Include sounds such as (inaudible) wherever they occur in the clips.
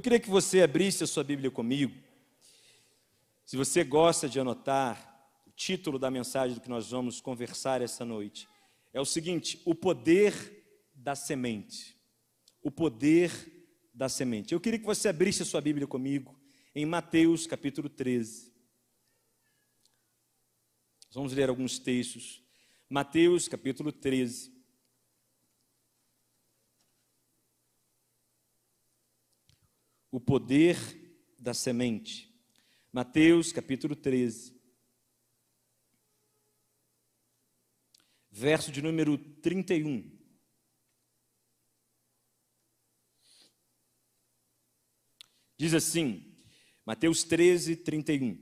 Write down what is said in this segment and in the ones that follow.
Eu queria que você abrisse a sua Bíblia comigo. Se você gosta de anotar, o título da mensagem do que nós vamos conversar essa noite é o seguinte: o poder da semente. O poder da semente. Eu queria que você abrisse a sua Bíblia comigo em Mateus capítulo 13. Vamos ler alguns textos. Mateus capítulo 13. O poder da semente. Mateus capítulo 13. Verso de número 31. Diz assim, Mateus 13, 31.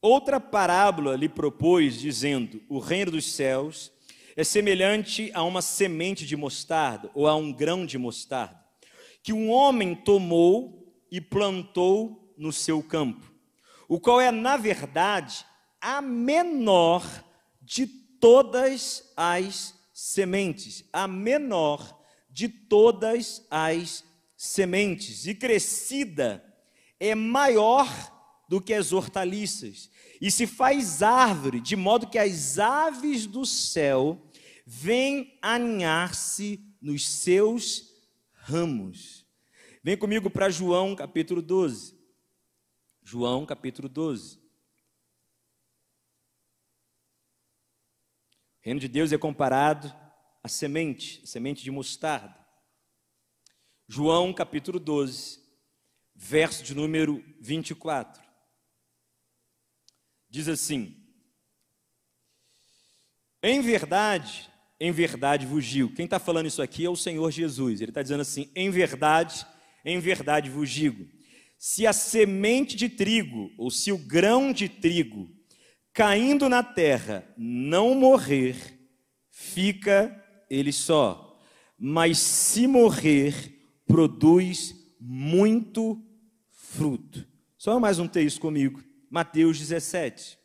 Outra parábola lhe propôs, dizendo: O reino dos céus é semelhante a uma semente de mostarda ou a um grão de mostarda, que um homem tomou e plantou no seu campo, o qual é, na verdade, a menor de todas as sementes, a menor de todas as sementes, e crescida é maior do que as hortaliças, e se faz árvore, de modo que as aves do céu vêm aninhar-se nos seus ramos. Vem comigo para João capítulo 12. João capítulo 12. O reino de Deus é comparado à semente, a semente de mostarda. João capítulo 12, verso de número 24. Diz assim: Em verdade, em verdade vos digo. Quem está falando isso aqui é o Senhor Jesus. Ele está dizendo assim: Em verdade, em verdade vos digo. Se a semente de trigo, ou se o grão de trigo, caindo na terra, não morrer, fica ele só. Mas se morrer, produz muito fruto. Só mais um texto comigo. Mateus 17.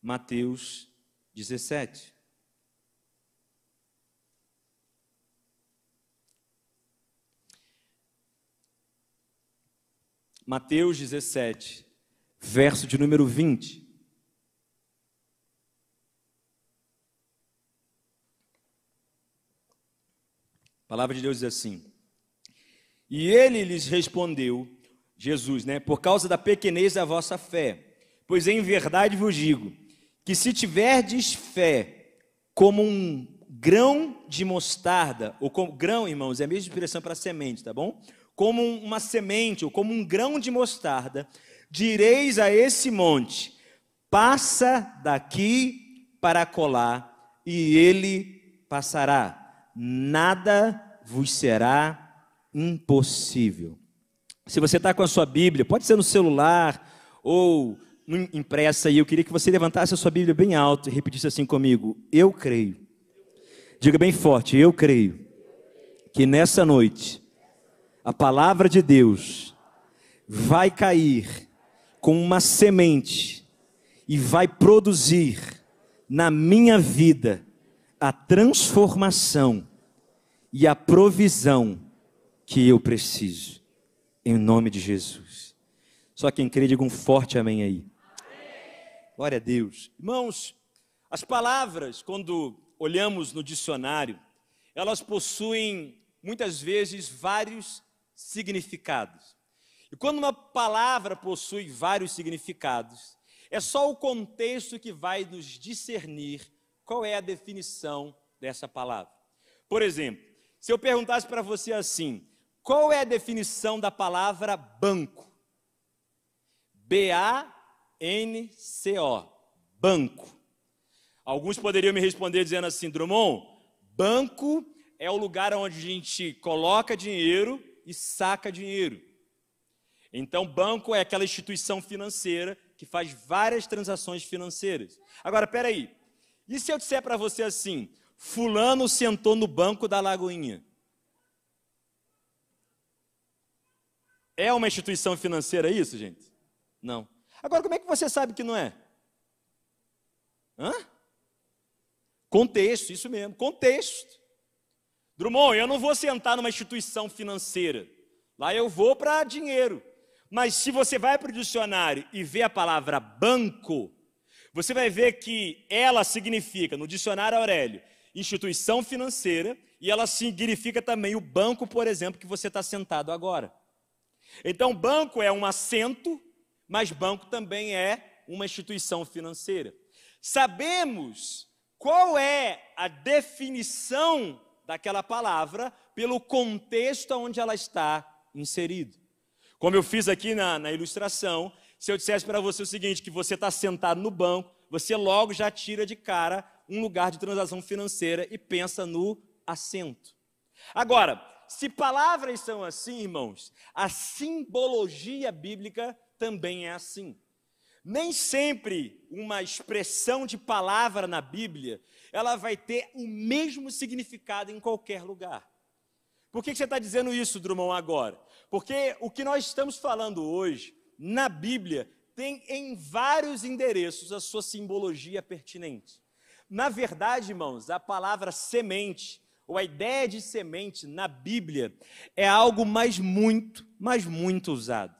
Mateus 17. Mateus 17, verso de número 20. A palavra de Deus diz assim: E ele lhes respondeu, Jesus, né? Por causa da pequenez da vossa fé. Pois em verdade vos digo que se tiverdes fé como um grão de mostarda, ou como grão, irmãos, é a mesma expressão para semente, tá bom? Como uma semente, ou como um grão de mostarda, direis a esse monte: passa daqui para colar, e ele passará. Nada vos será impossível. Se você está com a sua Bíblia, pode ser no celular ou impressa aí, eu queria que você levantasse a sua Bíblia bem alto e repetisse assim comigo: Eu creio. Diga bem forte: Eu creio que nessa noite a palavra de Deus vai cair com uma semente e vai produzir na minha vida a transformação e a provisão que eu preciso em nome de Jesus. Só quem crê, diga um forte amém aí. Amém. Glória a Deus. Irmãos, as palavras, quando olhamos no dicionário, elas possuem muitas vezes vários significados. E quando uma palavra possui vários significados, é só o contexto que vai nos discernir qual é a definição dessa palavra. Por exemplo, se eu perguntasse para você assim: qual é a definição da palavra banco? B-A-N-C-O. Banco. Alguns poderiam me responder dizendo assim: Drummond, banco é o lugar onde a gente coloca dinheiro e saca dinheiro. Então, banco é aquela instituição financeira que faz várias transações financeiras. Agora, peraí. E se eu disser para você assim: Fulano sentou no banco da Lagoinha? É uma instituição financeira isso, gente? Não. Agora, como é que você sabe que não é? Hã? Contexto, isso mesmo, contexto. Drummond, eu não vou sentar numa instituição financeira. Lá eu vou para dinheiro. Mas se você vai para o dicionário e vê a palavra banco, você vai ver que ela significa, no dicionário Aurélio, instituição financeira, e ela significa também o banco, por exemplo, que você está sentado agora. Então, banco é um assento, mas banco também é uma instituição financeira. Sabemos qual é a definição daquela palavra pelo contexto onde ela está inserida. Como eu fiz aqui na, na ilustração, se eu dissesse para você o seguinte, que você está sentado no banco, você logo já tira de cara um lugar de transação financeira e pensa no assento. Agora, se palavras são assim, irmãos, a simbologia bíblica também é assim. Nem sempre uma expressão de palavra na Bíblia, ela vai ter o mesmo significado em qualquer lugar. Por que você está dizendo isso, Drummond, agora? Porque o que nós estamos falando hoje, na Bíblia, tem em vários endereços a sua simbologia pertinente. Na verdade, irmãos, a palavra semente, ou a ideia de semente na Bíblia, é algo mais muito, mas muito usado,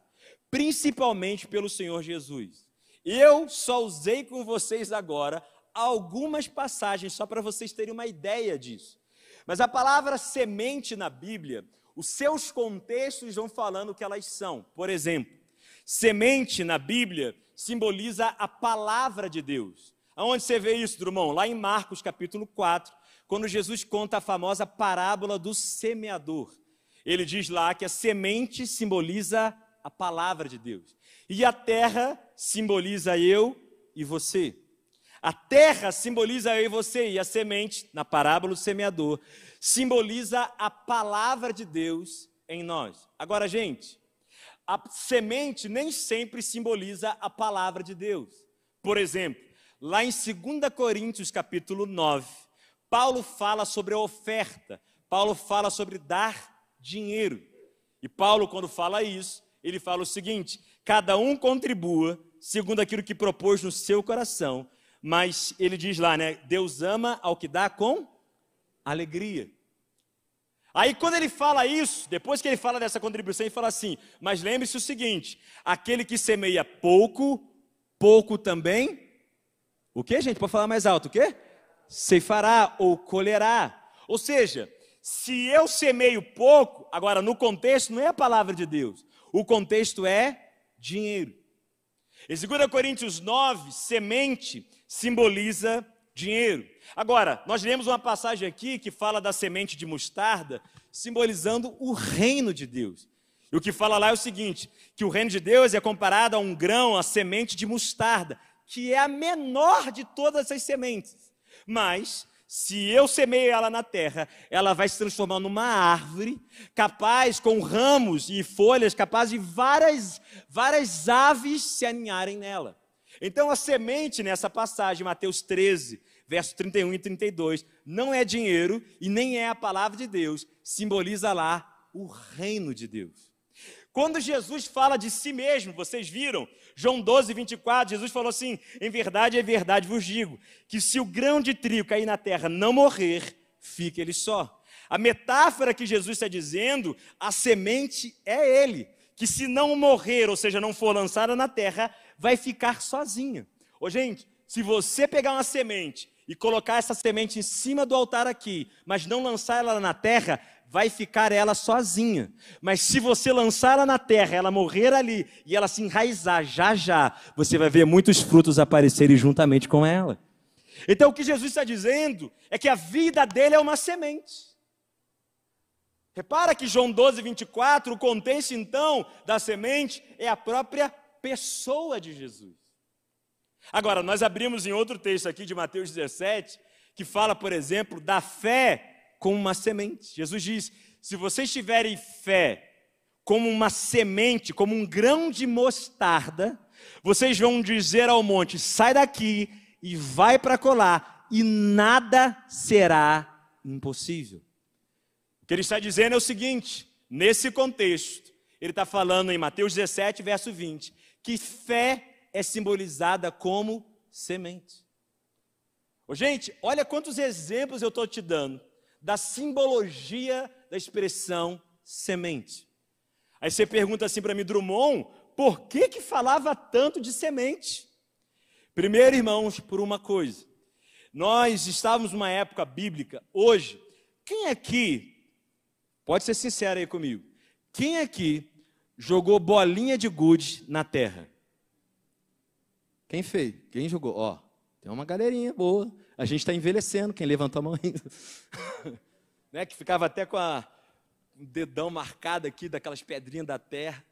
principalmente pelo Senhor Jesus. Eu só usei com vocês agora algumas passagens, só para vocês terem uma ideia disso. Mas a palavra semente na Bíblia, os seus contextos vão falando o que elas são. Por exemplo, semente na Bíblia simboliza a palavra de Deus. Aonde você vê isso, Drummond? Lá em Marcos capítulo 4, quando Jesus conta a famosa parábola do semeador. Ele diz lá que a semente simboliza a palavra de Deus. E a terra simboliza eu e você. A terra simboliza eu e você, e a semente, na parábola do semeador, simboliza a palavra de Deus em nós. Agora, gente, a semente nem sempre simboliza a palavra de Deus. Por exemplo, lá em 2 Coríntios, capítulo 9, Paulo fala sobre a oferta, Paulo fala sobre dar dinheiro. E Paulo, quando fala isso, ele fala o seguinte: cada um contribua segundo aquilo que propôs no seu coração, mas ele diz lá, né? Deus ama ao que dá com alegria. Aí quando ele fala isso, depois que ele fala dessa contribuição, ele fala assim: mas lembre-se o seguinte: aquele que semeia pouco, pouco também. O que, gente? Pode falar mais alto, o quê? Ceifará ou colherá. Ou seja, se eu semeio pouco, agora no contexto não é a palavra de Deus, o contexto é dinheiro. Em 2 Coríntios 9, semente simboliza dinheiro. Agora, nós lemos uma passagem aqui que fala da semente de mostarda, simbolizando o reino de Deus. E o que fala lá é o seguinte: que o reino de Deus é comparado a um grão, a semente de mostarda, que é a menor de todas as sementes. Mas se eu semeio ela na terra, ela vai se transformar numa árvore capaz, com ramos e folhas, capaz de várias, várias aves se aninharem nela. Então a semente nessa passagem, Mateus 13, verso 31 e 32, não é dinheiro e nem é a palavra de Deus, simboliza lá o reino de Deus. Quando Jesus fala de si mesmo, vocês viram, João 12, 24, Jesus falou assim: Em verdade, é verdade vos digo, que se o grão de trigo cair na terra não morrer, fica ele só. A metáfora que Jesus está dizendo, a semente é ele, que se não morrer, ou seja, não for lançada na terra, vai ficar sozinha. Ô, gente, se você pegar uma semente e colocar essa semente em cima do altar aqui, mas não lançar ela na terra, vai ficar ela sozinha. Mas se você lançar ela na terra, ela morrer ali e ela se enraizar já já, você vai ver muitos frutos aparecerem juntamente com ela. Então o que Jesus está dizendo é que a vida dele é uma semente. Repara que João 12, 24, o contexto então da semente é a própria pessoa de Jesus. Agora, nós abrimos em outro texto aqui de Mateus 17, que fala, por exemplo, da fé como uma semente. Jesus diz: se vocês tiverem fé como uma semente, como um grão de mostarda, vocês vão dizer ao monte: sai daqui e vai para colar, e nada será impossível. O que ele está dizendo é o seguinte: nesse contexto, ele está falando em Mateus 17, verso 20, que fé é simbolizada como semente. Gente, olha quantos exemplos eu estou te dando da simbologia da expressão semente. Aí você pergunta assim para mim, Drummond, por que que falava tanto de semente? Primeiro, irmãos, por uma coisa. Nós estávamos numa época bíblica, hoje, quem aqui, pode ser sincero aí comigo, quem aqui jogou bolinha de gude na terra? Quem fez? Quem jogou? Ó, tem uma galerinha boa. A gente está envelhecendo, quem levantou a mão ainda. (laughs) né, que ficava até com a, um dedão marcado aqui daquelas pedrinhas da terra.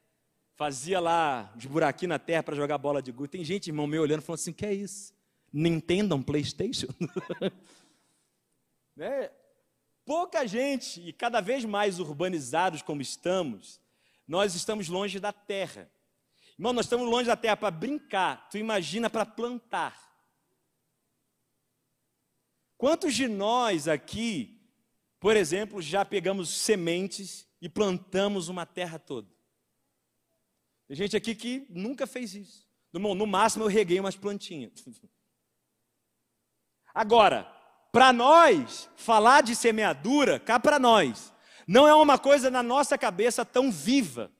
Fazia lá uns buraquinhos na terra para jogar bola de gude. Tem gente, irmão meu, olhando falando assim: que é isso? Nintendo, um PlayStation? (laughs) né? Pouca gente, e cada vez mais urbanizados como estamos, nós estamos longe da terra. Irmão, nós estamos longe da terra para brincar, tu imagina para plantar. Quantos de nós aqui, por exemplo, já pegamos sementes e plantamos uma terra toda? Tem gente aqui que nunca fez isso. No, no máximo eu reguei umas plantinhas. (laughs) Agora, para nós, falar de semeadura, cá para nós, não é uma coisa na nossa cabeça tão viva.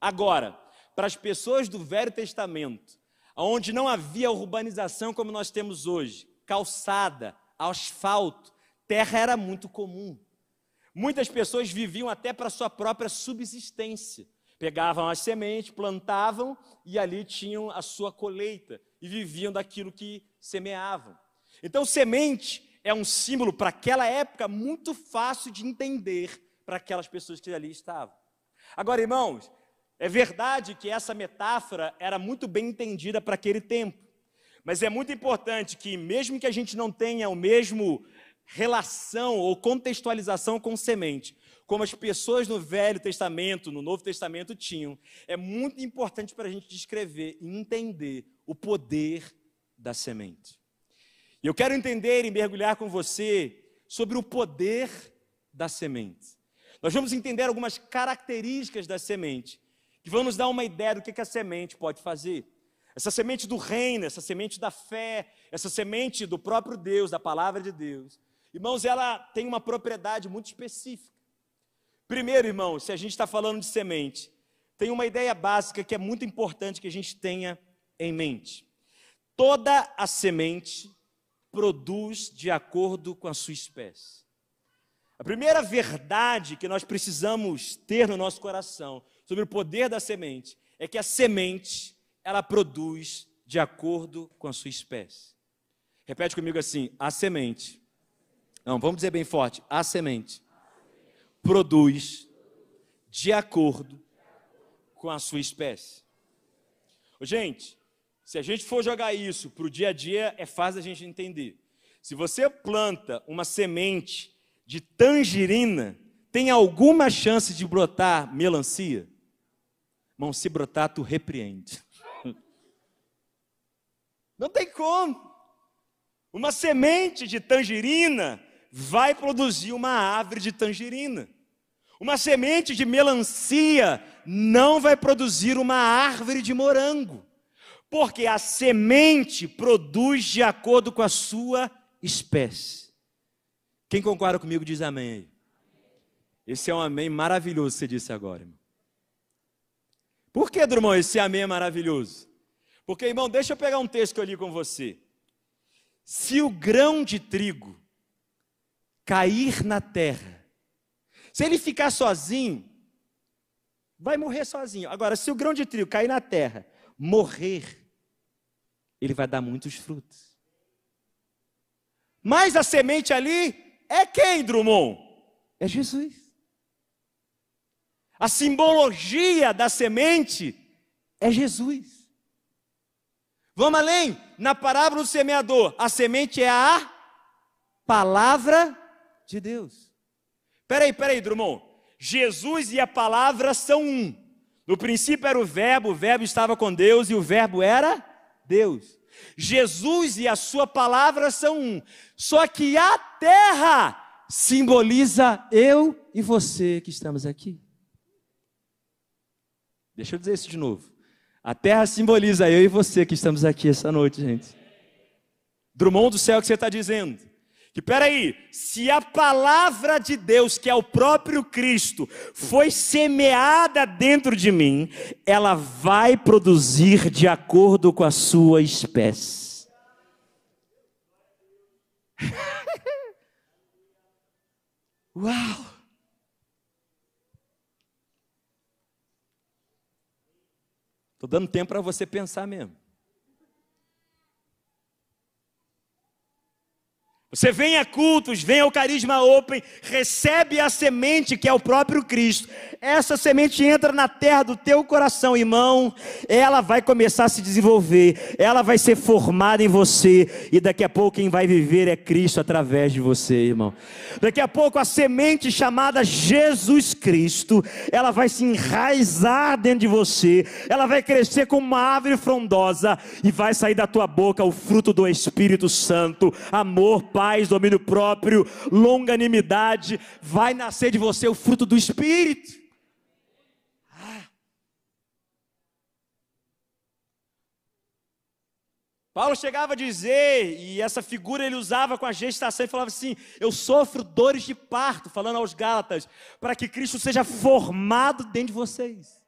Agora, para as pessoas do Velho Testamento, onde não havia urbanização como nós temos hoje, calçada, asfalto, terra era muito comum. Muitas pessoas viviam até para sua própria subsistência. Pegavam as sementes, plantavam e ali tinham a sua colheita e viviam daquilo que semeavam. Então, semente é um símbolo para aquela época muito fácil de entender para aquelas pessoas que ali estavam. Agora, irmãos, é verdade que essa metáfora era muito bem entendida para aquele tempo. Mas é muito importante que, mesmo que a gente não tenha o mesmo relação ou contextualização com semente, como as pessoas no Velho Testamento, no Novo Testamento tinham, é muito importante para a gente descrever e entender o poder da semente. E eu quero entender e mergulhar com você sobre o poder da semente. Nós vamos entender algumas características da semente que vão nos dar uma ideia do que, que a semente pode fazer. Essa semente do reino, essa semente da fé, essa semente do próprio Deus, da palavra de Deus. Irmãos, ela tem uma propriedade muito específica. Primeiro, irmãos, se a gente está falando de semente, tem uma ideia básica que é muito importante que a gente tenha em mente. Toda a semente produz de acordo com a sua espécie. A primeira verdade que nós precisamos ter no nosso coração sobre o poder da semente é que a semente, ela produz de acordo com a sua espécie. Repete comigo assim: a semente. Não, vamos dizer bem forte: a semente produz de acordo com a sua espécie. Gente, se a gente for jogar isso para o dia a dia, é fácil a gente entender. Se você planta uma semente de tangerina, tem alguma chance de brotar melancia? Irmão, se brotar, tu repreende. Não tem como. Uma semente de tangerina vai produzir uma árvore de tangerina. Uma semente de melancia não vai produzir uma árvore de morango. Porque a semente produz de acordo com a sua espécie. Quem concorda comigo diz amém aí. Esse é um amém maravilhoso que você disse agora, irmão. Por que, Drummond, esse amém é maravilhoso? Porque, irmão, deixa eu pegar um texto que eu li com você. Se o grão de trigo cair na terra, se ele ficar sozinho, vai morrer sozinho. Agora, se o grão de trigo cair na terra, morrer, ele vai dar muitos frutos. Mas a semente ali é quem, Drummond? É Jesus. A simbologia da semente é Jesus. Vamos além, na parábola do semeador, a semente é a palavra de Deus. Peraí, peraí, Drummond. Jesus e a palavra são um. No princípio era o Verbo, o Verbo estava com Deus e o Verbo era Deus. Jesus e a sua palavra são um. Só que a terra simboliza eu e você que estamos aqui. Deixa eu dizer isso de novo. A terra simboliza eu e você que estamos aqui essa noite, gente. Drummond do céu que você está dizendo. Que peraí, se a palavra de Deus, que é o próprio Cristo, foi semeada dentro de mim, ela vai produzir de acordo com a sua espécie. (laughs) Uau! Estou dando tempo para você pensar mesmo. Você vem a cultos, vem ao Carisma Open, recebe a semente que é o próprio Cristo. Essa semente entra na terra do teu coração, irmão. Ela vai começar a se desenvolver, ela vai ser formada em você, e daqui a pouco quem vai viver é Cristo através de você, irmão. Daqui a pouco a semente chamada Jesus Cristo, ela vai se enraizar dentro de você, ela vai crescer como uma árvore frondosa, e vai sair da tua boca o fruto do Espírito Santo, amor, paz paz, domínio próprio, longanimidade, vai nascer de você o fruto do Espírito. Ah. Paulo chegava a dizer, e essa figura ele usava com a gestação, e falava assim: Eu sofro dores de parto, falando aos Gálatas, para que Cristo seja formado dentro de vocês.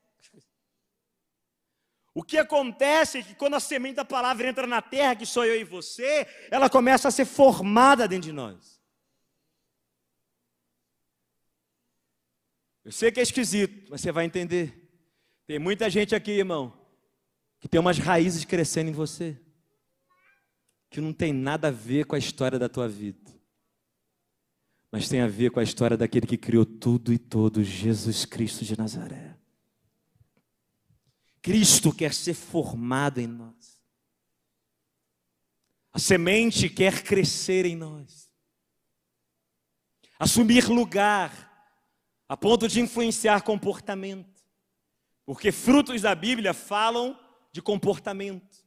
O que acontece é que quando a semente da palavra entra na terra, que sou eu e você, ela começa a ser formada dentro de nós. Eu sei que é esquisito, mas você vai entender. Tem muita gente aqui, irmão, que tem umas raízes crescendo em você, que não tem nada a ver com a história da tua vida, mas tem a ver com a história daquele que criou tudo e todos, Jesus Cristo de Nazaré. Cristo quer ser formado em nós. A semente quer crescer em nós. Assumir lugar a ponto de influenciar comportamento. Porque frutos da Bíblia falam de comportamento.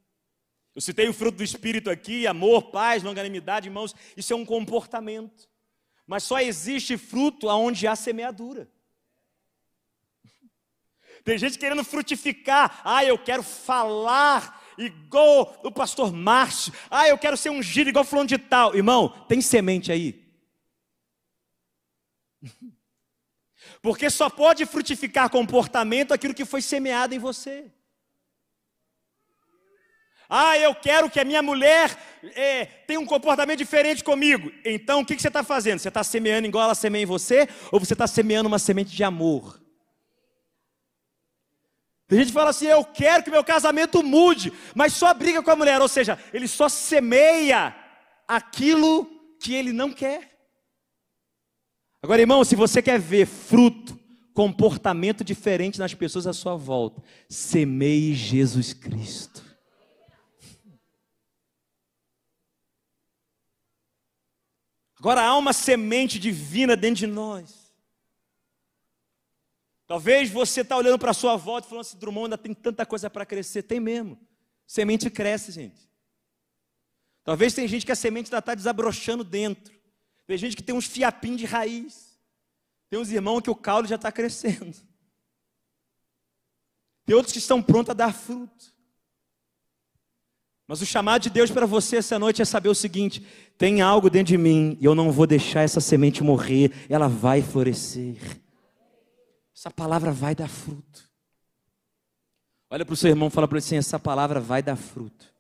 Eu citei o fruto do Espírito aqui, amor, paz, longanimidade, irmãos, isso é um comportamento. Mas só existe fruto aonde há semeadura. Tem gente querendo frutificar. Ah, eu quero falar igual o pastor Márcio. Ah, eu quero ser ungido igual fulano de tal. Irmão, tem semente aí? (laughs) Porque só pode frutificar comportamento aquilo que foi semeado em você. Ah, eu quero que a minha mulher é, tenha um comportamento diferente comigo. Então, o que, que você está fazendo? Você está semeando igual ela semeia em você? Ou você está semeando uma semente de amor? Tem gente que fala assim: eu quero que meu casamento mude, mas só briga com a mulher, ou seja, ele só semeia aquilo que ele não quer. Agora, irmão, se você quer ver fruto, comportamento diferente nas pessoas à sua volta, semeie Jesus Cristo. Agora há uma semente divina dentro de nós. Talvez você está olhando para a sua volta e falando assim, Drummond ainda tem tanta coisa para crescer. Tem mesmo. Semente cresce, gente. Talvez tem gente que a semente ainda está desabrochando dentro. Tem gente que tem uns fiapinhos de raiz. Tem uns irmãos que o caule já está crescendo. Tem outros que estão prontos a dar fruto. Mas o chamado de Deus para você essa noite é saber o seguinte: tem algo dentro de mim e eu não vou deixar essa semente morrer, ela vai florescer. Essa palavra vai dar fruto. Olha para o seu irmão e fala para ele assim: essa palavra vai dar fruto.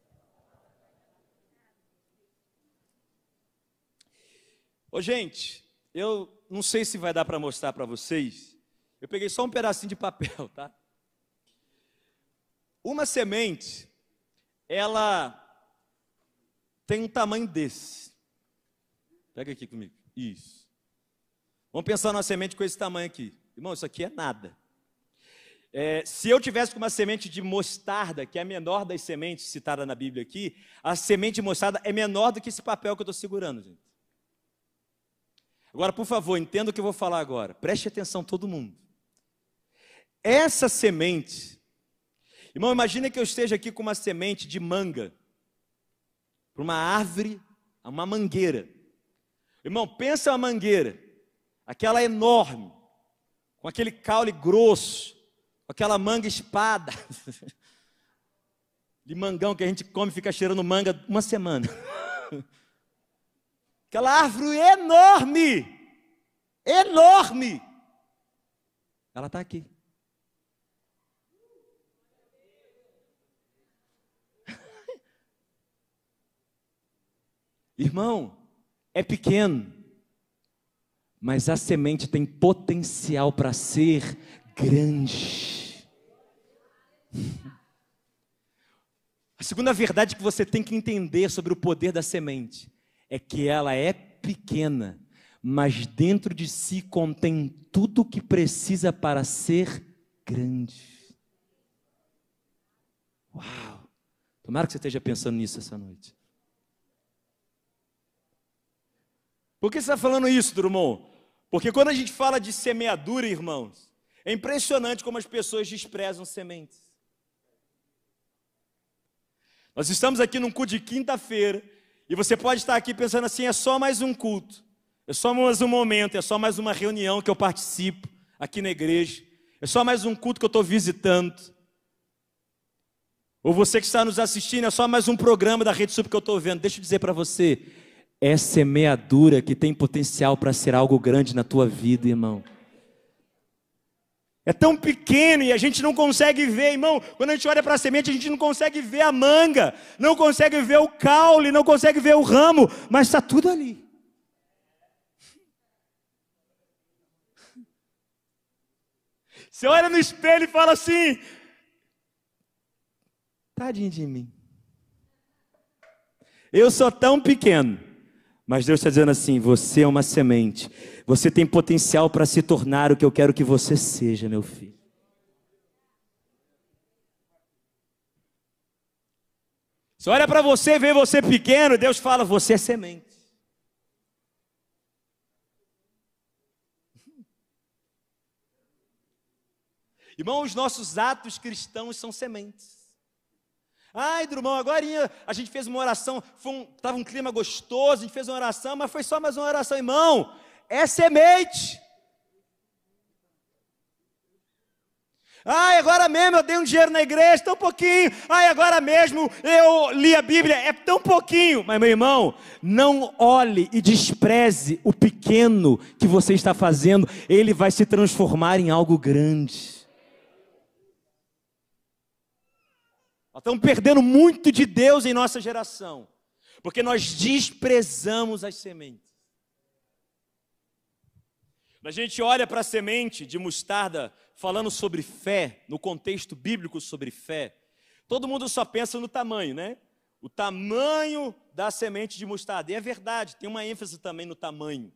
Ô, gente, eu não sei se vai dar para mostrar para vocês. Eu peguei só um pedacinho de papel, (laughs) tá? Uma semente, ela tem um tamanho desse. Pega aqui comigo. Isso. Vamos pensar numa semente com esse tamanho aqui. Irmão, isso aqui é nada. É, se eu tivesse com uma semente de mostarda, que é a menor das sementes citada na Bíblia aqui, a semente de mostarda é menor do que esse papel que eu estou segurando, gente. Agora, por favor, entenda o que eu vou falar agora. Preste atenção, todo mundo. Essa semente, irmão, imagine que eu esteja aqui com uma semente de manga, para uma árvore, uma mangueira. Irmão, pensa uma mangueira, aquela enorme, com aquele caule grosso, com aquela manga espada, (laughs) limangão que a gente come e fica cheirando manga uma semana. (laughs) Aquela árvore enorme, enorme. Ela está aqui. (laughs) Irmão, é pequeno, mas a semente tem potencial para ser grande. A segunda verdade que você tem que entender sobre o poder da semente é que ela é pequena, mas dentro de si contém tudo o que precisa para ser grande. Uau! Tomara que você esteja pensando nisso essa noite. Por que você está falando isso, Drummond? Porque quando a gente fala de semeadura, irmãos, é impressionante como as pessoas desprezam sementes. Nós estamos aqui num culto de quinta-feira, e você pode estar aqui pensando assim: é só mais um culto, é só mais um momento, é só mais uma reunião que eu participo aqui na igreja, é só mais um culto que eu estou visitando. Ou você que está nos assistindo, é só mais um programa da Rede Sub que eu estou vendo. Deixa eu dizer para você, é semeadura que tem potencial para ser algo grande na tua vida, irmão. É tão pequeno e a gente não consegue ver, irmão. Quando a gente olha para a semente, a gente não consegue ver a manga, não consegue ver o caule, não consegue ver o ramo, mas está tudo ali. Você olha no espelho e fala assim: tadinho de mim. Eu sou tão pequeno. Mas Deus está dizendo assim: você é uma semente, você tem potencial para se tornar o que eu quero que você seja, meu filho. Se olha para você vê você pequeno, Deus fala: você é semente. Irmão, os nossos atos cristãos são sementes. Ai, Drumão, agora a gente fez uma oração, estava um, um clima gostoso, a gente fez uma oração, mas foi só mais uma oração, irmão. É semente. Ai, agora mesmo eu dei um dinheiro na igreja, tão pouquinho. Ai, agora mesmo eu li a Bíblia, é tão pouquinho. Mas, meu irmão, não olhe e despreze o pequeno que você está fazendo, ele vai se transformar em algo grande. Nós estamos perdendo muito de Deus em nossa geração, porque nós desprezamos as sementes. Quando a gente olha para a semente de mostarda, falando sobre fé, no contexto bíblico sobre fé, todo mundo só pensa no tamanho, né? O tamanho da semente de mostarda. E é verdade, tem uma ênfase também no tamanho.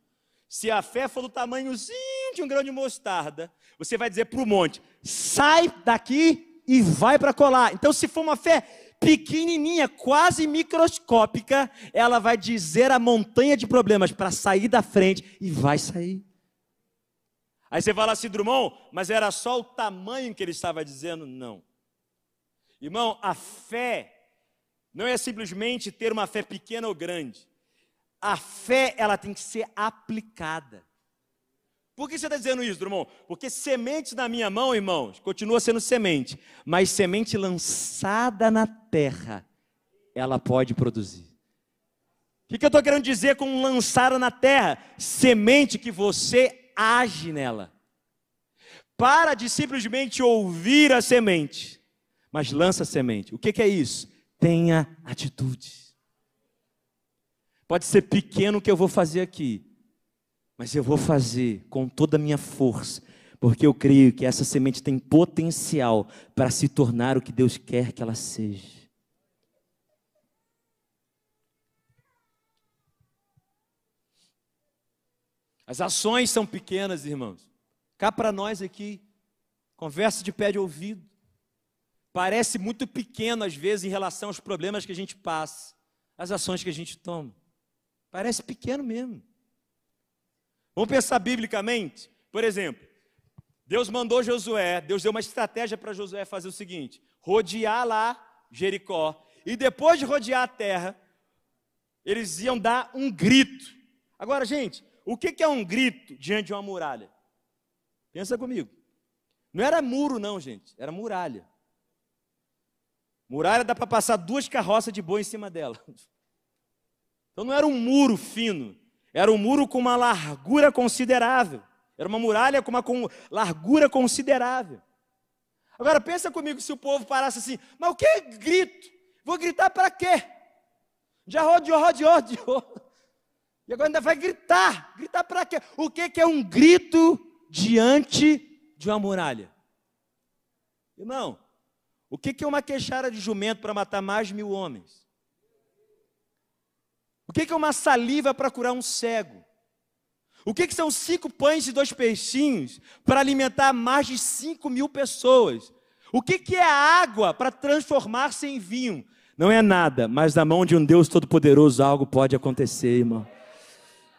Se a fé for do tamanhozinho de um grão de mostarda, você vai dizer para o monte: sai daqui e vai para colar. Então, se for uma fé pequenininha, quase microscópica, ela vai dizer a montanha de problemas para sair da frente e vai sair. Aí você fala assim, Drummond, mas era só o tamanho que ele estava dizendo? Não. Irmão, a fé não é simplesmente ter uma fé pequena ou grande. A fé, ela tem que ser aplicada. Por que você está dizendo isso, Drummond? Porque sementes na minha mão, irmãos, continua sendo semente, mas semente lançada na terra, ela pode produzir. O que eu estou querendo dizer com lançada na terra? Semente que você age nela. Para de simplesmente ouvir a semente, mas lança a semente. O que é isso? Tenha atitude. Pode ser pequeno o que eu vou fazer aqui, mas eu vou fazer com toda a minha força, porque eu creio que essa semente tem potencial para se tornar o que Deus quer que ela seja. As ações são pequenas, irmãos. Cá para nós aqui, conversa de pé de ouvido. Parece muito pequeno às vezes em relação aos problemas que a gente passa, as ações que a gente toma. Parece pequeno mesmo. Vamos pensar biblicamente? Por exemplo, Deus mandou Josué, Deus deu uma estratégia para Josué fazer o seguinte: rodear lá Jericó, e depois de rodear a terra, eles iam dar um grito. Agora, gente, o que é um grito diante de uma muralha? Pensa comigo. Não era muro, não, gente, era muralha. Muralha dá para passar duas carroças de boi em cima dela. (laughs) Então não era um muro fino, Era um muro com uma largura considerável. Era uma muralha com uma largura considerável. Agora pensa comigo se o povo parasse assim, mas o que grito? Vou gritar para quê? Já rodeou, rodeou, rodeou. E agora ainda vai gritar. Gritar para quê? O que, que é um grito diante de uma muralha? Irmão, o que, que é uma queixara de jumento para matar mais mil homens? O que, é uma saliva para curar um cego? O que, são cinco pães e dois peixinhos para alimentar mais de cinco mil pessoas? O que, é água para transformar-se em vinho? Não é nada, mas na mão de um Deus Todo-Poderoso algo pode acontecer, irmão.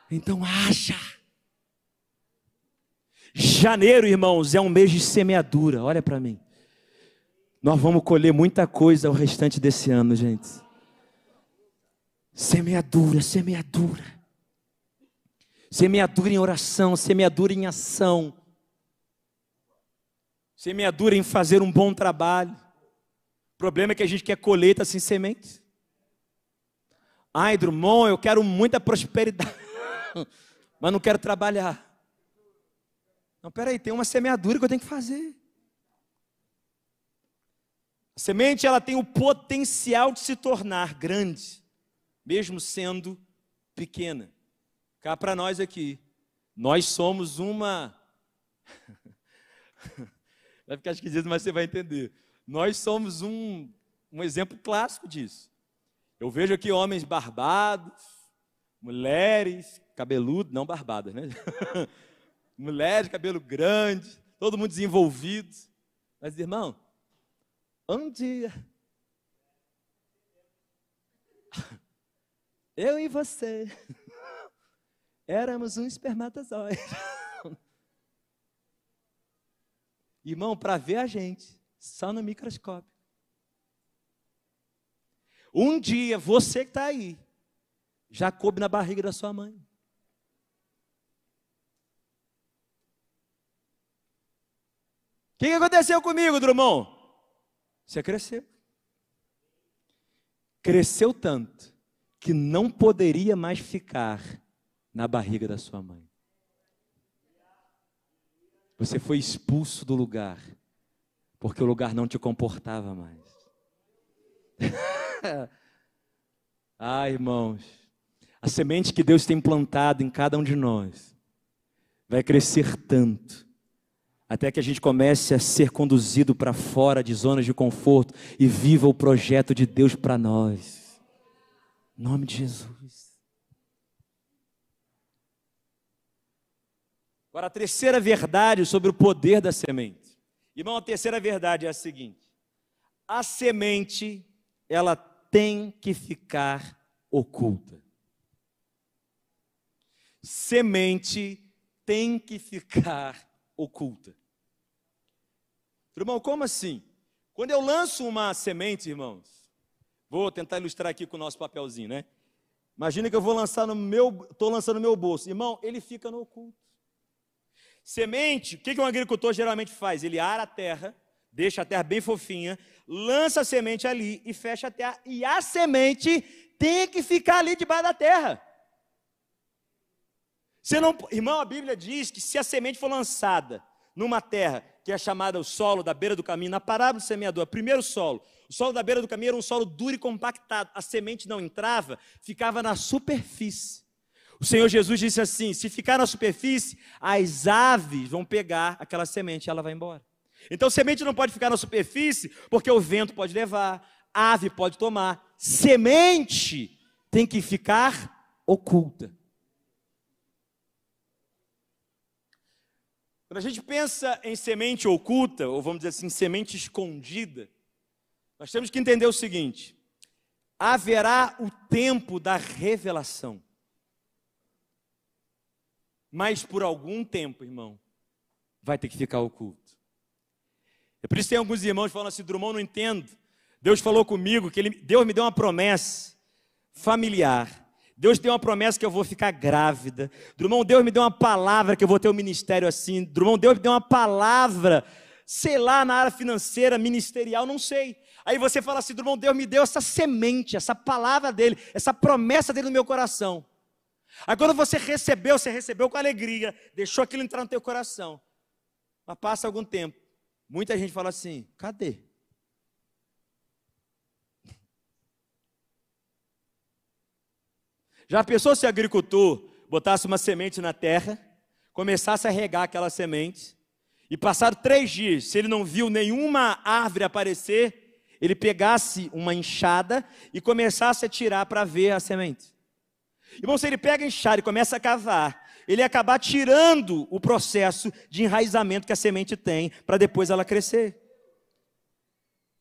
Então haja. Janeiro, irmãos, é um mês de semeadura. Olha para mim. Nós vamos colher muita coisa o restante desse ano, gente. Semeadura, semeadura. Semeadura em oração, semeadura em ação. Semeadura em fazer um bom trabalho. O problema é que a gente quer colheita sem sementes. Ai, Drummond, eu quero muita prosperidade. (laughs) mas não quero trabalhar. Não, peraí, tem uma semeadura que eu tenho que fazer. A semente ela tem o potencial de se tornar grande, mesmo sendo pequena. Cá para nós aqui, nós somos uma. (laughs) vai ficar esquisito, mas você vai entender. Nós somos um, um exemplo clássico disso. Eu vejo aqui homens barbados, mulheres cabeludo, não barbadas, né? (laughs) Mulher de cabelo grande, todo mundo desenvolvido. Mas, irmão, um (laughs) dia, eu e você (laughs) éramos um espermatozoide. (laughs) Irmão, para ver a gente, só no microscópio. Um dia, você que está aí, já coube na barriga da sua mãe. que, que aconteceu comigo, Drummond? Você cresceu. Cresceu tanto que não poderia mais ficar na barriga da sua mãe. Você foi expulso do lugar, porque o lugar não te comportava mais. (laughs) ah, irmãos, a semente que Deus tem plantado em cada um de nós vai crescer tanto até que a gente comece a ser conduzido para fora de zonas de conforto e viva o projeto de Deus para nós. Em nome de Jesus. Agora, a terceira verdade sobre o poder da semente. Irmão, a terceira verdade é a seguinte: a semente, ela tem que ficar oculta. Semente tem que ficar oculta. Irmão, como assim? Quando eu lanço uma semente, irmãos, vou tentar ilustrar aqui com o nosso papelzinho, né? Imagina que eu vou lançar no meu, estou lançando no meu bolso. Irmão, ele fica no oculto. Semente, o que, que um agricultor geralmente faz? Ele ara a terra, deixa a terra bem fofinha, lança a semente ali e fecha a terra. E a semente tem que ficar ali debaixo da terra. Você não, irmão, a Bíblia diz que se a semente for lançada numa terra que é chamada o solo da beira do caminho, na parábola do semeador, primeiro solo. O solo da beira do caminho era um solo duro e compactado. A semente não entrava, ficava na superfície. O Senhor Jesus disse assim: se ficar na superfície, as aves vão pegar aquela semente e ela vai embora. Então, semente não pode ficar na superfície, porque o vento pode levar, ave pode tomar. Semente tem que ficar oculta. Quando a gente pensa em semente oculta, ou vamos dizer assim, semente escondida, nós temos que entender o seguinte: haverá o tempo da revelação. Mas por algum tempo, irmão, vai ter que ficar oculto. É por isso que tem alguns irmãos falam assim, Drummond, não entendo. Deus falou comigo que ele, Deus me deu uma promessa familiar Deus deu uma promessa que eu vou ficar grávida. Drummond, Deus me deu uma palavra que eu vou ter um ministério assim. Drummond, Deus me deu uma palavra, sei lá, na área financeira, ministerial, não sei. Aí você fala assim, Drummond, Deus me deu essa semente, essa palavra dele, essa promessa dele no meu coração. Aí quando você recebeu, você recebeu com alegria, deixou aquilo entrar no teu coração. Mas passa algum tempo, muita gente fala assim: cadê? Já pensou se o agricultor botasse uma semente na terra, começasse a regar aquela semente, e passado três dias, se ele não viu nenhuma árvore aparecer, ele pegasse uma enxada e começasse a tirar para ver a semente. Irmão, se ele pega a enxada e começa a cavar, ele ia acabar tirando o processo de enraizamento que a semente tem para depois ela crescer.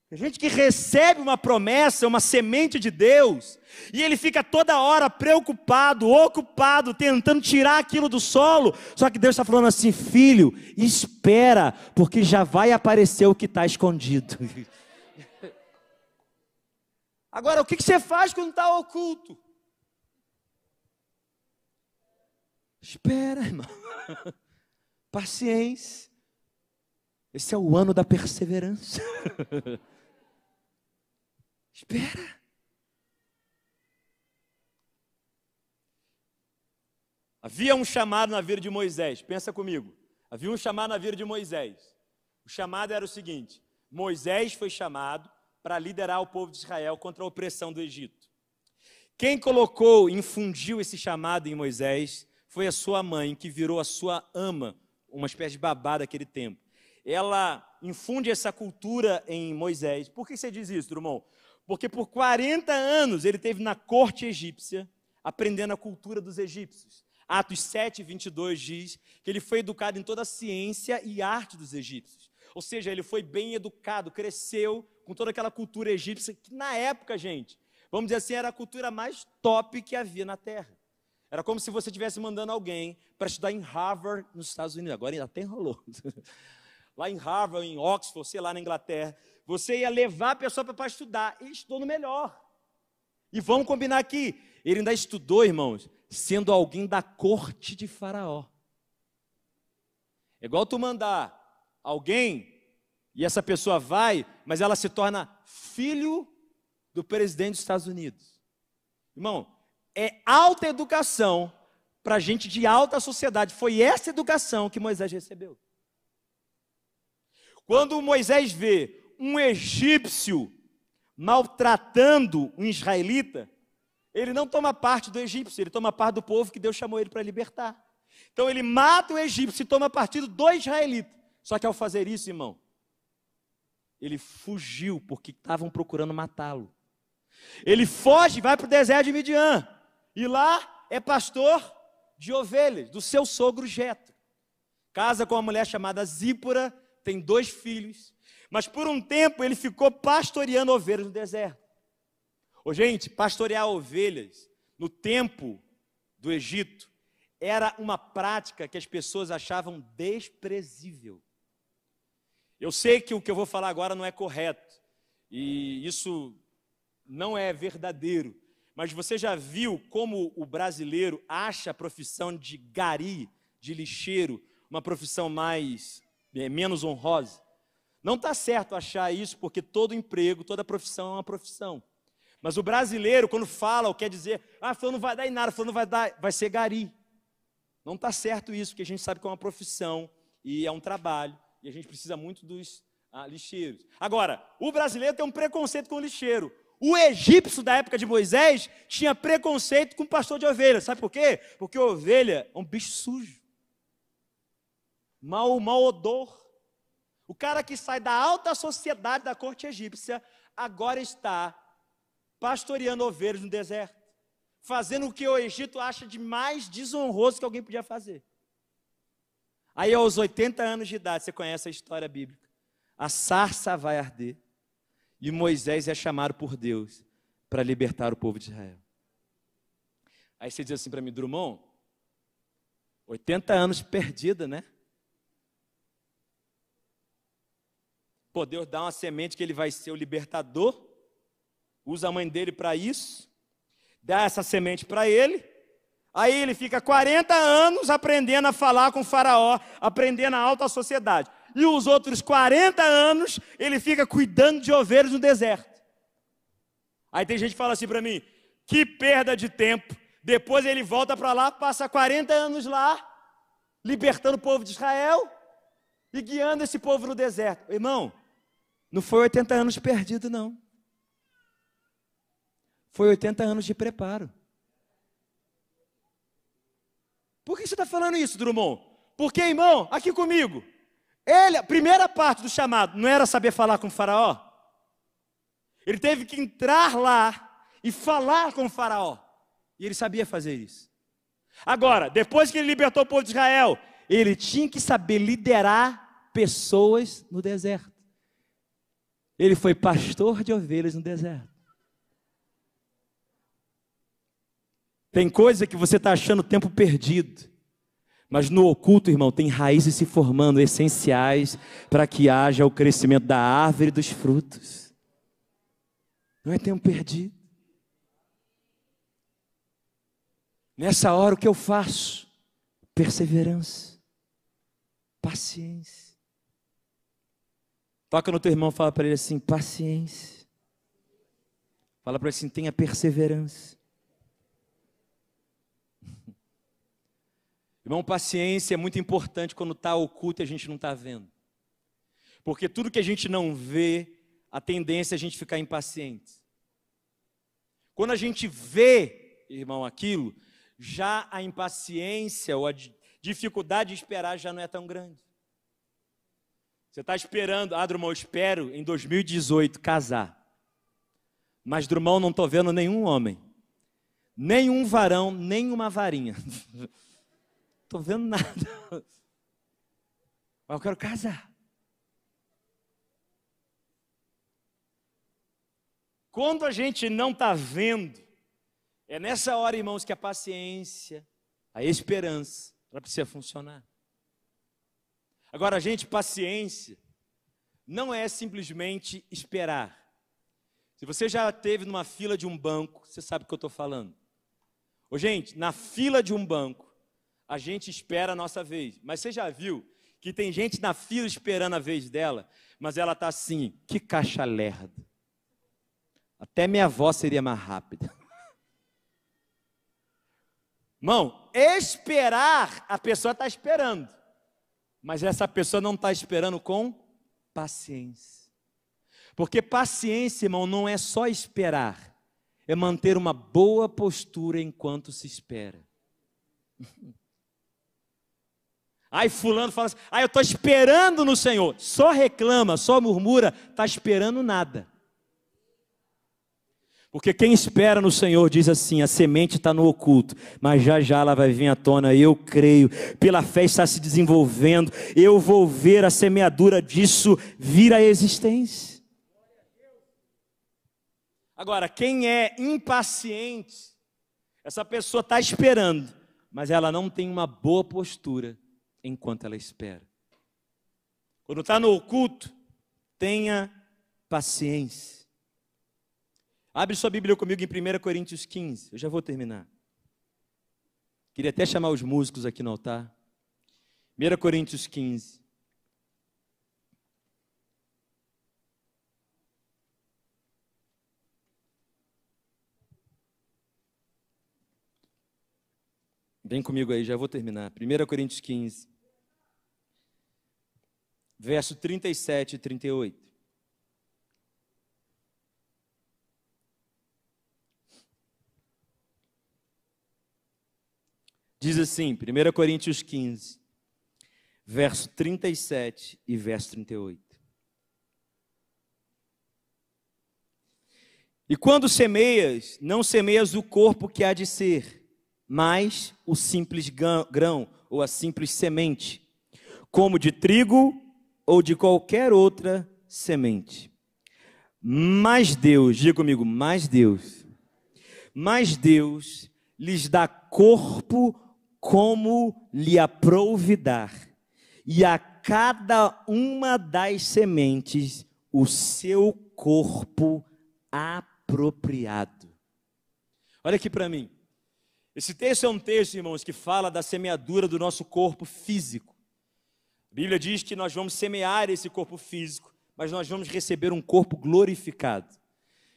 Tem gente que recebe uma promessa, uma semente de Deus, e ele fica toda hora preocupado, ocupado, tentando tirar aquilo do solo. Só que Deus está falando assim: filho, espera, porque já vai aparecer o que está escondido. (laughs) Agora, o que você faz quando está oculto? Espera, irmão. (laughs) Paciência. Esse é o ano da perseverança. (laughs) Espera. Havia um chamado na vida de Moisés, pensa comigo. Havia um chamado na vida de Moisés. O chamado era o seguinte: Moisés foi chamado para liderar o povo de Israel contra a opressão do Egito. Quem colocou, infundiu esse chamado em Moisés foi a sua mãe, que virou a sua ama, uma espécie de babá daquele tempo. Ela infunde essa cultura em Moisés. Por que você diz isso, irmão? Porque por 40 anos ele teve na corte egípcia, aprendendo a cultura dos egípcios. Atos 7, 22 diz que ele foi educado em toda a ciência e arte dos egípcios. Ou seja, ele foi bem educado, cresceu com toda aquela cultura egípcia, que na época, gente, vamos dizer assim, era a cultura mais top que havia na terra. Era como se você estivesse mandando alguém para estudar em Harvard, nos Estados Unidos. Agora até enrolou. (laughs) Lá em Harvard, em Oxford, sei lá na Inglaterra. Você ia levar a pessoa para estudar. E estudou no melhor. E vamos combinar aqui. Ele ainda estudou, irmãos, sendo alguém da corte de Faraó. É igual tu mandar alguém e essa pessoa vai, mas ela se torna filho do presidente dos Estados Unidos. Irmão, é alta educação para gente de alta sociedade. Foi essa educação que Moisés recebeu. Quando Moisés vê um egípcio maltratando um israelita, ele não toma parte do egípcio, ele toma parte do povo que Deus chamou ele para libertar. Então ele mata o egípcio e toma partido do israelita. Só que ao fazer isso, irmão, ele fugiu porque estavam procurando matá-lo. Ele foge, vai para o deserto de Midian. E lá é pastor de ovelhas, do seu sogro Jetro. Casa com uma mulher chamada Zípora, tem dois filhos. Mas por um tempo ele ficou pastoreando ovelhas no deserto. Ô, gente, pastorear ovelhas no tempo do Egito era uma prática que as pessoas achavam desprezível. Eu sei que o que eu vou falar agora não é correto, e isso não é verdadeiro, mas você já viu como o brasileiro acha a profissão de gari, de lixeiro, uma profissão mais é, menos honrosa? Não está certo achar isso, porque todo emprego, toda profissão é uma profissão. Mas o brasileiro, quando fala ou quer dizer, ah, falando não vai dar em nada, falando não vai dar, vai ser gari. Não está certo isso, porque a gente sabe que é uma profissão e é um trabalho, e a gente precisa muito dos ah, lixeiros. Agora, o brasileiro tem um preconceito com o lixeiro. O egípcio da época de Moisés tinha preconceito com o pastor de ovelhas. Sabe por quê? Porque ovelha é um bicho sujo. Mau, mau odor. O cara que sai da alta sociedade da corte egípcia agora está pastoreando ovelhas no deserto, fazendo o que o Egito acha de mais desonroso que alguém podia fazer. Aí, aos 80 anos de idade, você conhece a história bíblica. A sarça vai arder e Moisés é chamado por Deus para libertar o povo de Israel. Aí você diz assim para mim, Drummond, 80 anos perdida, né? Pô, Deus dá uma semente que ele vai ser o libertador, usa a mãe dele para isso, dá essa semente para ele, aí ele fica 40 anos aprendendo a falar com o faraó, aprendendo a alta sociedade e os outros 40 anos ele fica cuidando de ovelhas no deserto. Aí tem gente que fala assim para mim: que perda de tempo Depois ele volta para lá, passa 40 anos lá, libertando o povo de Israel e guiando esse povo no deserto. Irmão, não foi 80 anos perdido, não. Foi 80 anos de preparo. Por que você está falando isso, Drummond? Porque, irmão, aqui comigo, ele, a primeira parte do chamado não era saber falar com o faraó. Ele teve que entrar lá e falar com o faraó. E ele sabia fazer isso. Agora, depois que ele libertou o povo de Israel, ele tinha que saber liderar pessoas no deserto. Ele foi pastor de ovelhas no deserto. Tem coisa que você está achando tempo perdido. Mas no oculto, irmão, tem raízes se formando essenciais para que haja o crescimento da árvore e dos frutos. Não é tempo perdido. Nessa hora, o que eu faço? Perseverança, paciência. Toca no teu irmão, fala para ele assim: paciência. Fala para ele assim: tenha perseverança. (laughs) Irmão, paciência é muito importante quando está oculto e a gente não está vendo. Porque tudo que a gente não vê, a tendência é a gente ficar impaciente. Quando a gente vê, irmão, aquilo, já a impaciência ou a dificuldade de esperar já não é tão grande. Você está esperando, ah, Drummond, eu espero em 2018 casar. Mas, Drummond, não estou vendo nenhum homem, nenhum varão, nenhuma varinha. (laughs) Estou vendo nada. Mas eu quero casar. Quando a gente não está vendo, é nessa hora, irmãos, que a paciência, a esperança, ela precisa funcionar. Agora, gente, paciência não é simplesmente esperar. Se você já esteve numa fila de um banco, você sabe o que eu estou falando. Ô, gente, na fila de um banco, a gente espera a nossa vez. Mas você já viu que tem gente na fila esperando a vez dela, mas ela está assim, que caixa lerda. Até minha avó seria mais rápida. (laughs) Irmão, esperar, a pessoa está esperando. Mas essa pessoa não está esperando com paciência. Porque paciência, irmão, não é só esperar, é manter uma boa postura enquanto se espera. (laughs) Aí fulano fala assim, ah, eu estou esperando no Senhor. Só reclama, só murmura, está esperando nada. Porque quem espera no Senhor diz assim: a semente está no oculto, mas já já ela vai vir à tona. Eu creio, pela fé está se desenvolvendo. Eu vou ver a semeadura disso vir à existência. Agora, quem é impaciente, essa pessoa está esperando, mas ela não tem uma boa postura enquanto ela espera. Quando está no oculto, tenha paciência. Abre sua Bíblia comigo em 1 Coríntios 15, eu já vou terminar. Queria até chamar os músicos aqui no altar. 1 Coríntios 15. Vem comigo aí, já vou terminar. 1 Coríntios 15, verso 37 e 38. Diz assim, 1 Coríntios 15, verso 37 e verso 38. E quando semeias, não semeias o corpo que há de ser, mas o simples grão ou a simples semente, como de trigo ou de qualquer outra semente. Mas Deus, diga comigo, mas Deus, mas Deus lhes dá corpo como lhe aprouve dar, e a cada uma das sementes o seu corpo apropriado. Olha aqui para mim. Esse texto é um texto, irmãos, que fala da semeadura do nosso corpo físico. A Bíblia diz que nós vamos semear esse corpo físico, mas nós vamos receber um corpo glorificado.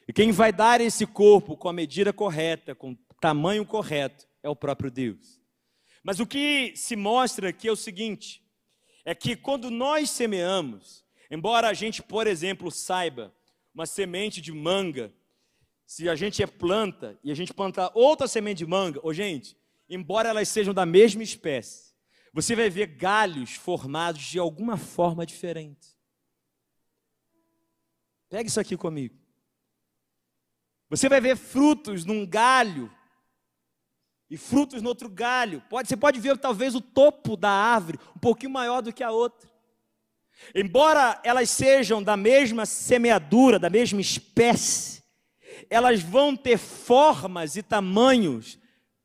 E quem vai dar esse corpo com a medida correta, com tamanho correto é o próprio Deus. Mas o que se mostra aqui é o seguinte: é que quando nós semeamos, embora a gente, por exemplo, saiba uma semente de manga, se a gente é planta e a gente plantar outra semente de manga, ô gente, embora elas sejam da mesma espécie, você vai ver galhos formados de alguma forma diferente. Pega isso aqui comigo. Você vai ver frutos num galho e frutos no outro galho. Pode, você pode ver talvez o topo da árvore um pouquinho maior do que a outra. Embora elas sejam da mesma semeadura, da mesma espécie, elas vão ter formas e tamanhos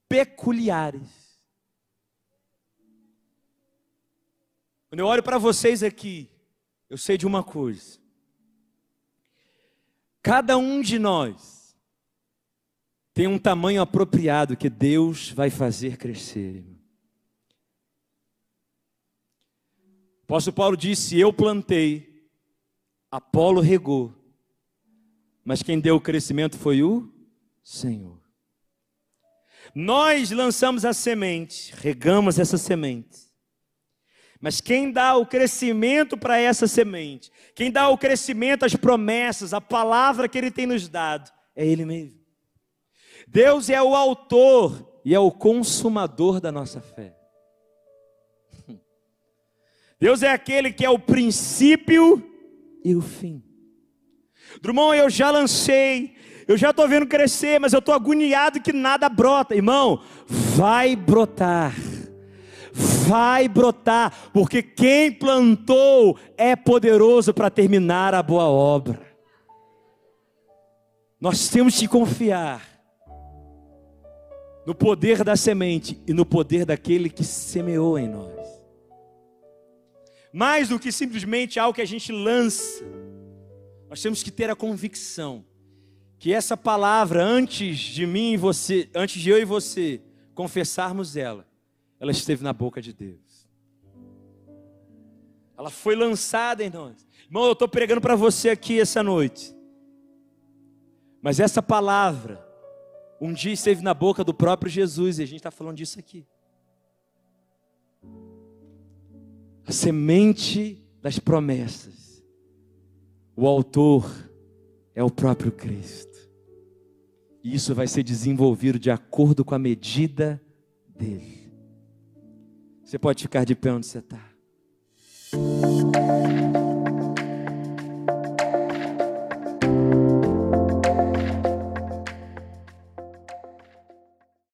peculiares. Quando eu olho para vocês aqui, eu sei de uma coisa. Cada um de nós tem um tamanho apropriado que Deus vai fazer crescer. Apóstolo Paulo disse: Eu plantei, Apolo regou, mas quem deu o crescimento foi o Senhor. Nós lançamos a semente, regamos essa semente, mas quem dá o crescimento para essa semente, quem dá o crescimento, as promessas, a palavra que Ele tem nos dado, é Ele mesmo. Deus é o autor e é o consumador da nossa fé. Deus é aquele que é o princípio e o fim. Drummond, eu já lancei, eu já estou vendo crescer, mas eu estou agoniado que nada brota. Irmão, vai brotar vai brotar, porque quem plantou é poderoso para terminar a boa obra. Nós temos que confiar no poder da semente e no poder daquele que semeou em nós. Mais do que simplesmente algo que a gente lança, nós temos que ter a convicção que essa palavra, antes de mim e você, antes de eu e você confessarmos ela, ela esteve na boca de Deus. Ela foi lançada em nós. Irmão, eu estou pregando para você aqui essa noite. Mas essa palavra, um dia esteve na boca do próprio Jesus, e a gente está falando disso aqui. A semente das promessas. O autor é o próprio Cristo. E isso vai ser desenvolvido de acordo com a medida dele. Você pode ficar de pé onde você está.